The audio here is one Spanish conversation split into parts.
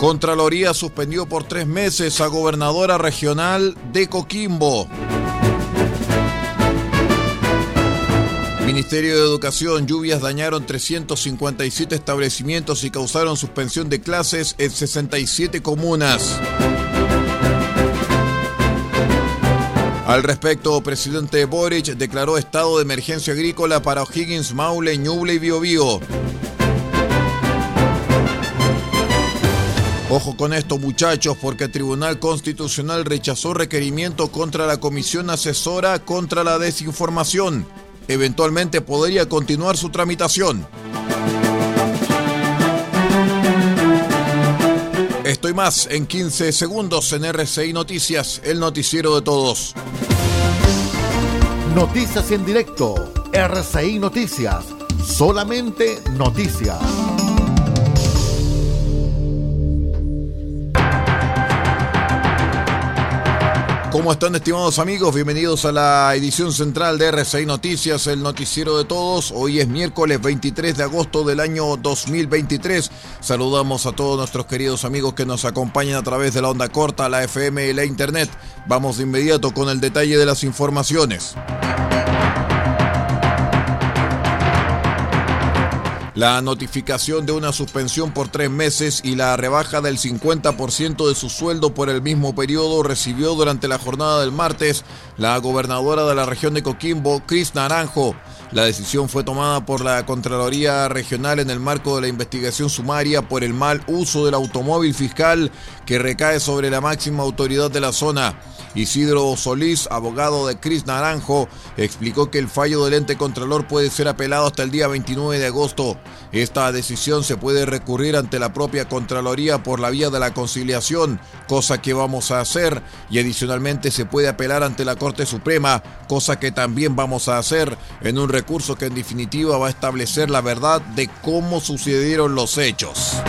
Contraloría suspendió por tres meses a gobernadora regional de Coquimbo. Ministerio de Educación, lluvias dañaron 357 establecimientos y causaron suspensión de clases en 67 comunas. Al respecto, presidente Boric declaró estado de emergencia agrícola para O'Higgins, Maule, Ñuble y Biobío. Ojo con esto muchachos, porque el Tribunal Constitucional rechazó requerimiento contra la Comisión Asesora contra la Desinformación. Eventualmente podría continuar su tramitación. Estoy más en 15 segundos en RCI Noticias, el noticiero de todos. Noticias en directo, RCI Noticias, solamente noticias. ¿Cómo están estimados amigos? Bienvenidos a la edición central de RCI Noticias, el noticiero de todos. Hoy es miércoles 23 de agosto del año 2023. Saludamos a todos nuestros queridos amigos que nos acompañan a través de la onda corta, la FM y la Internet. Vamos de inmediato con el detalle de las informaciones. La notificación de una suspensión por tres meses y la rebaja del 50% de su sueldo por el mismo periodo recibió durante la jornada del martes la gobernadora de la región de Coquimbo, Cris Naranjo. La decisión fue tomada por la Contraloría Regional en el marco de la investigación sumaria por el mal uso del automóvil fiscal que recae sobre la máxima autoridad de la zona. Isidro Solís, abogado de Cris Naranjo, explicó que el fallo del ente contralor puede ser apelado hasta el día 29 de agosto. Esta decisión se puede recurrir ante la propia Contraloría por la vía de la conciliación, cosa que vamos a hacer, y adicionalmente se puede apelar ante la Corte Suprema, cosa que también vamos a hacer en un recurso que en definitiva va a establecer la verdad de cómo sucedieron los hechos.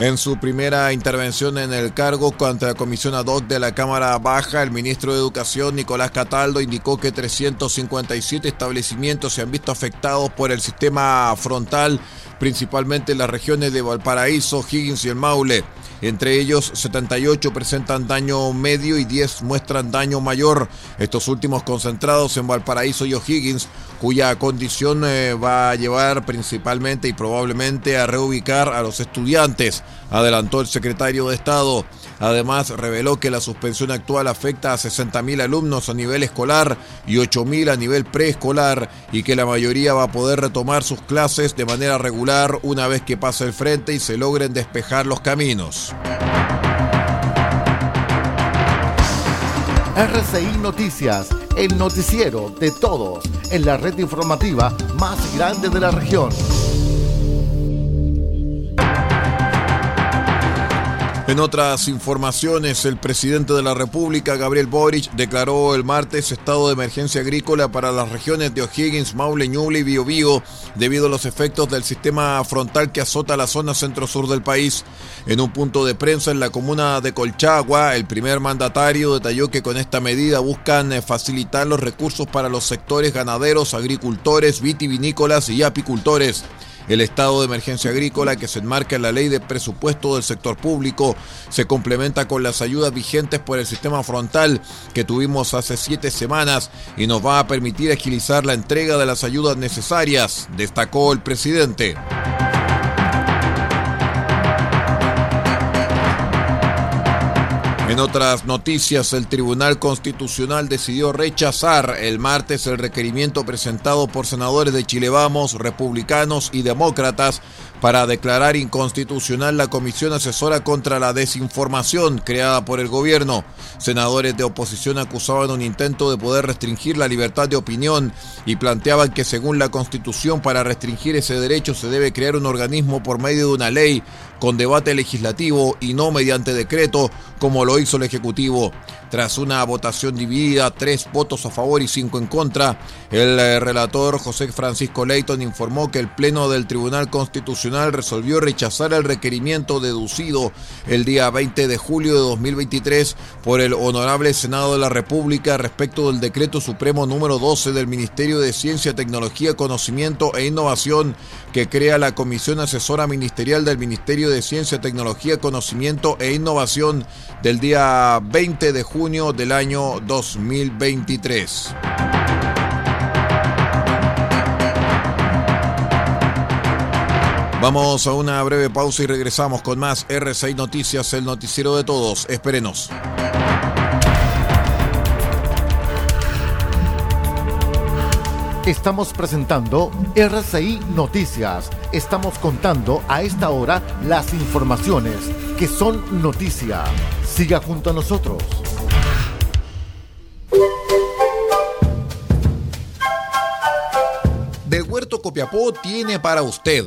En su primera intervención en el cargo contra la comisión ad hoc de la Cámara Baja, el ministro de Educación, Nicolás Cataldo, indicó que 357 establecimientos se han visto afectados por el sistema frontal, principalmente en las regiones de Valparaíso, Higgins y el Maule. Entre ellos, 78 presentan daño medio y 10 muestran daño mayor. Estos últimos concentrados en Valparaíso y O'Higgins, cuya condición eh, va a llevar principalmente y probablemente a reubicar a los estudiantes, adelantó el secretario de Estado. Además, reveló que la suspensión actual afecta a 60.000 alumnos a nivel escolar y 8.000 a nivel preescolar y que la mayoría va a poder retomar sus clases de manera regular una vez que pase el frente y se logren despejar los caminos. RCI Noticias, el noticiero de todos en la red informativa más grande de la región. En otras informaciones, el presidente de la República, Gabriel Boric, declaró el martes estado de emergencia agrícola para las regiones de O'Higgins, Maule, Ñuble y Biobío debido a los efectos del sistema frontal que azota la zona centro-sur del país. En un punto de prensa en la comuna de Colchagua, el primer mandatario detalló que con esta medida buscan eh, facilitar los recursos para los sectores ganaderos, agricultores, vitivinícolas y apicultores. El estado de emergencia agrícola que se enmarca en la ley de presupuesto del sector público se complementa con las ayudas vigentes por el sistema frontal que tuvimos hace siete semanas y nos va a permitir agilizar la entrega de las ayudas necesarias, destacó el presidente. En otras noticias, el Tribunal Constitucional decidió rechazar el martes el requerimiento presentado por senadores de Chile Vamos, republicanos y demócratas para declarar inconstitucional la Comisión Asesora contra la Desinformación creada por el gobierno. Senadores de oposición acusaban un intento de poder restringir la libertad de opinión y planteaban que según la Constitución para restringir ese derecho se debe crear un organismo por medio de una ley con debate legislativo y no mediante decreto como lo hizo el Ejecutivo. Tras una votación dividida, tres votos a favor y cinco en contra, el eh, relator José Francisco Leighton informó que el Pleno del Tribunal Constitucional resolvió rechazar el requerimiento deducido el día 20 de julio de 2023 por el Honorable Senado de la República respecto del Decreto Supremo número 12 del Ministerio de Ciencia, Tecnología, Conocimiento e Innovación que crea la Comisión Asesora Ministerial del Ministerio de Ciencia, Tecnología, Conocimiento e Innovación del día 20 de junio del año 2023. Vamos a una breve pausa y regresamos con más R6 Noticias, el noticiero de todos. Espérenos. Estamos presentando RCI Noticias. Estamos contando a esta hora las informaciones que son noticia. Siga junto a nosotros. Del Huerto Copiapó tiene para usted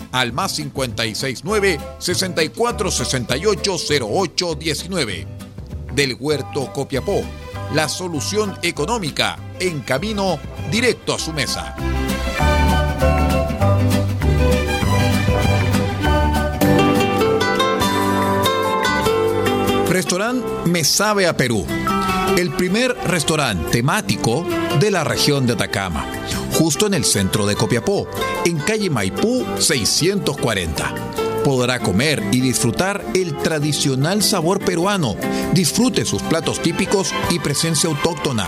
al más 569 6468 0819. Del Huerto Copiapó, la solución económica en camino directo a su mesa. Restaurante Me Sabe a Perú. El primer restaurante temático de la región de Atacama, justo en el centro de Copiapó, en calle Maipú 640 podrá comer y disfrutar el tradicional sabor peruano. Disfrute sus platos típicos y presencia autóctona.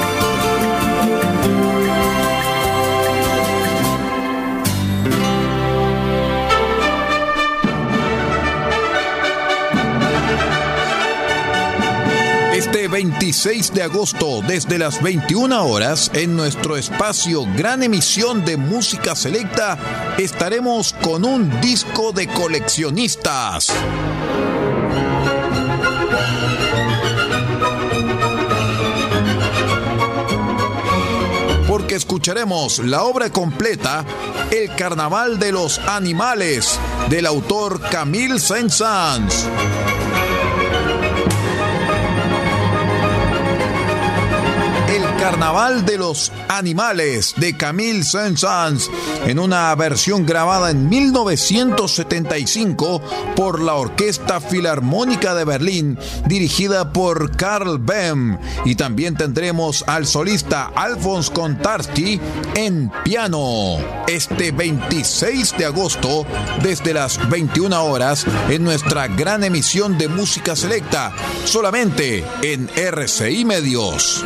26 de agosto, desde las 21 horas, en nuestro espacio Gran Emisión de Música Selecta, estaremos con un disco de coleccionistas. porque escucharemos la obra completa El Carnaval de los Animales del autor Camille Saint-Saëns. Carnaval de los Animales de Camille Saint-Saëns en una versión grabada en 1975 por la Orquesta Filarmónica de Berlín dirigida por Karl Bem y también tendremos al solista Alphonse Contarski en piano este 26 de agosto desde las 21 horas en nuestra gran emisión de música selecta solamente en RCI Medios.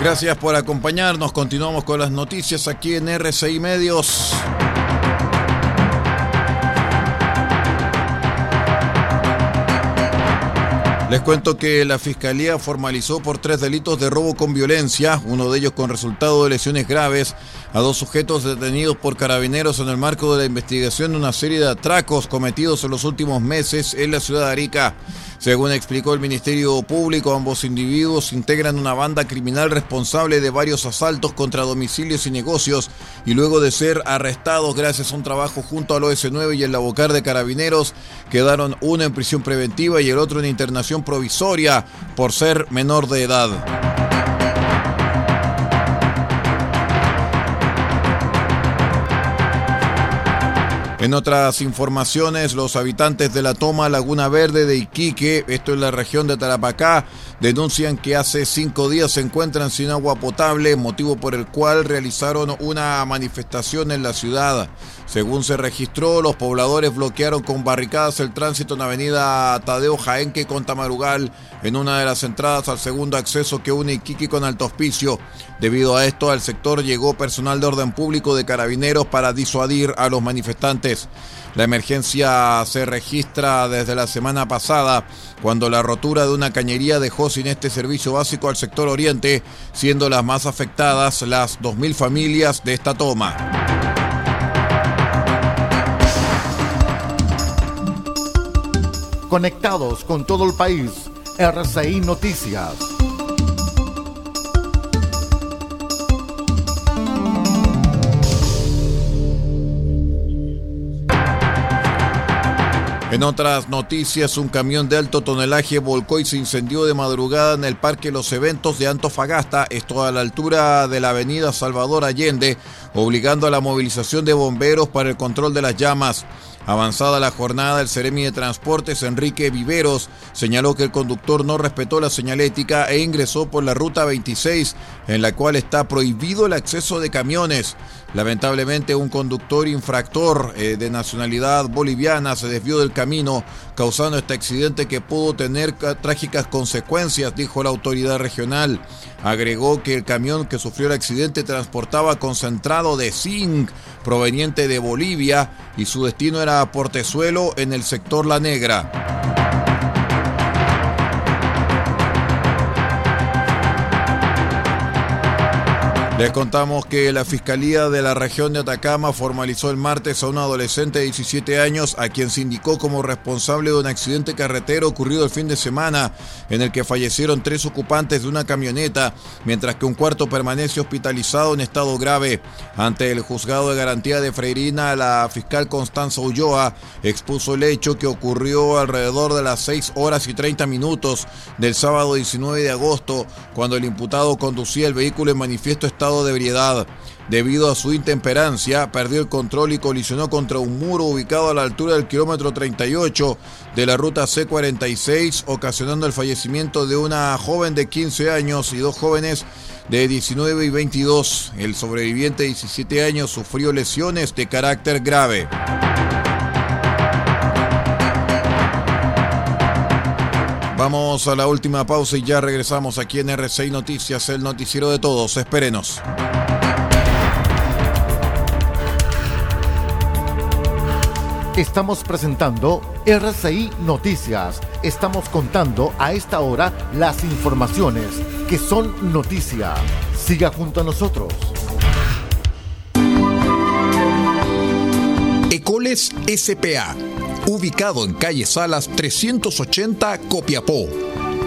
Gracias por acompañarnos. Continuamos con las noticias aquí en RCI Medios. Les cuento que la Fiscalía formalizó por tres delitos de robo con violencia, uno de ellos con resultado de lesiones graves, a dos sujetos detenidos por carabineros en el marco de la investigación de una serie de atracos cometidos en los últimos meses en la ciudad de Arica. Según explicó el Ministerio Público, ambos individuos integran una banda criminal responsable de varios asaltos contra domicilios y negocios y luego de ser arrestados gracias a un trabajo junto al OS9 y el Labocar de Carabineros, quedaron uno en prisión preventiva y el otro en internación provisoria por ser menor de edad. En otras informaciones, los habitantes de la toma Laguna Verde de Iquique, esto es la región de Tarapacá, denuncian que hace cinco días se encuentran sin agua potable, motivo por el cual realizaron una manifestación en la ciudad. Según se registró, los pobladores bloquearon con barricadas el tránsito en avenida Tadeo Jaenque con Tamarugal, en una de las entradas al segundo acceso que une Iquique con Alto Hospicio. Debido a esto, al sector llegó personal de orden público de carabineros para disuadir a los manifestantes. La emergencia se registra desde la semana pasada, cuando la rotura de una cañería dejó sin este servicio básico al sector oriente, siendo las más afectadas las 2.000 familias de esta toma. Conectados con todo el país, RCI Noticias. En otras noticias, un camión de alto tonelaje volcó y se incendió de madrugada en el Parque Los Eventos de Antofagasta, esto a la altura de la avenida Salvador Allende, obligando a la movilización de bomberos para el control de las llamas. Avanzada la jornada, el Ceremi de Transportes, Enrique Viveros, señaló que el conductor no respetó la señalética e ingresó por la ruta 26, en la cual está prohibido el acceso de camiones. Lamentablemente, un conductor infractor eh, de nacionalidad boliviana se desvió del camino, causando este accidente que pudo tener trágicas consecuencias, dijo la autoridad regional. Agregó que el camión que sufrió el accidente transportaba concentrado de zinc proveniente de Bolivia y su destino era Portezuelo en el sector La Negra. Les contamos que la Fiscalía de la región de Atacama formalizó el martes a un adolescente de 17 años a quien se indicó como responsable de un accidente carretero ocurrido el fin de semana en el que fallecieron tres ocupantes de una camioneta, mientras que un cuarto permanece hospitalizado en estado grave. Ante el juzgado de garantía de Freirina, la fiscal Constanza Ulloa expuso el hecho que ocurrió alrededor de las 6 horas y 30 minutos del sábado 19 de agosto, cuando el imputado conducía el vehículo en manifiesto estado de ebriedad. Debido a su intemperancia, perdió el control y colisionó contra un muro ubicado a la altura del kilómetro 38 de la ruta C46, ocasionando el fallecimiento de una joven de 15 años y dos jóvenes de 19 y 22. El sobreviviente de 17 años sufrió lesiones de carácter grave. Vamos a la última pausa y ya regresamos aquí en RCI Noticias, el noticiero de todos. Espérenos. Estamos presentando RCI Noticias. Estamos contando a esta hora las informaciones que son noticia. Siga junto a nosotros. Ecoles SPA ubicado en calle Salas 380 Copiapó.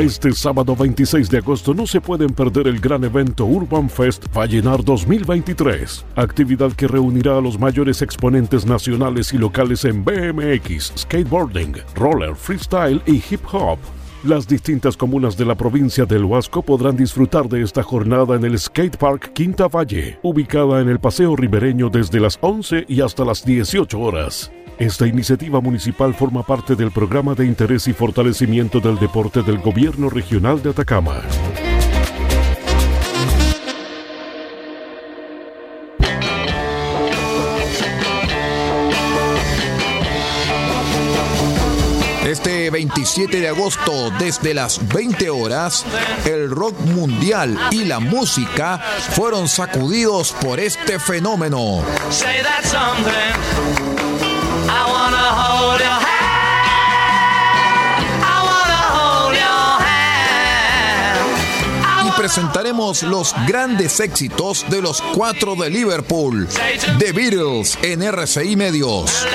Este sábado 26 de agosto no se pueden perder el gran evento Urban Fest Vallenar 2023, actividad que reunirá a los mayores exponentes nacionales y locales en BMX, skateboarding, roller, freestyle y hip hop. Las distintas comunas de la provincia del Huasco podrán disfrutar de esta jornada en el Skate Park Quinta Valle, ubicada en el Paseo Ribereño desde las 11 y hasta las 18 horas. Esta iniciativa municipal forma parte del programa de interés y fortalecimiento del deporte del Gobierno Regional de Atacama. Este 27 de agosto, desde las 20 horas, el rock mundial y la música fueron sacudidos por este fenómeno. Y presentaremos los grandes éxitos de los cuatro de Liverpool, The Beatles en RCI Medios.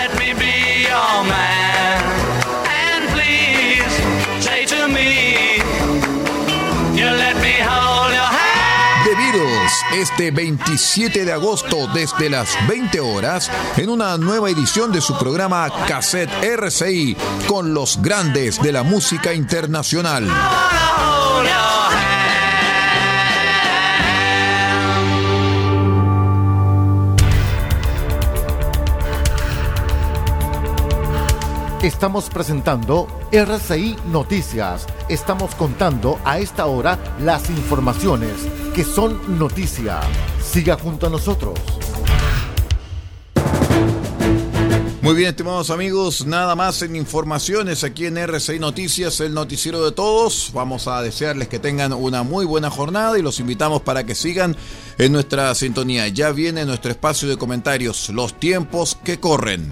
Este 27 de agosto desde las 20 horas en una nueva edición de su programa Cassette RCI con los grandes de la música internacional. Estamos presentando RCI Noticias. Estamos contando a esta hora las informaciones que son noticia. Siga junto a nosotros. Muy bien, estimados amigos, nada más en informaciones aquí en RCI Noticias, el noticiero de todos. Vamos a desearles que tengan una muy buena jornada y los invitamos para que sigan en nuestra sintonía. Ya viene nuestro espacio de comentarios, los tiempos que corren.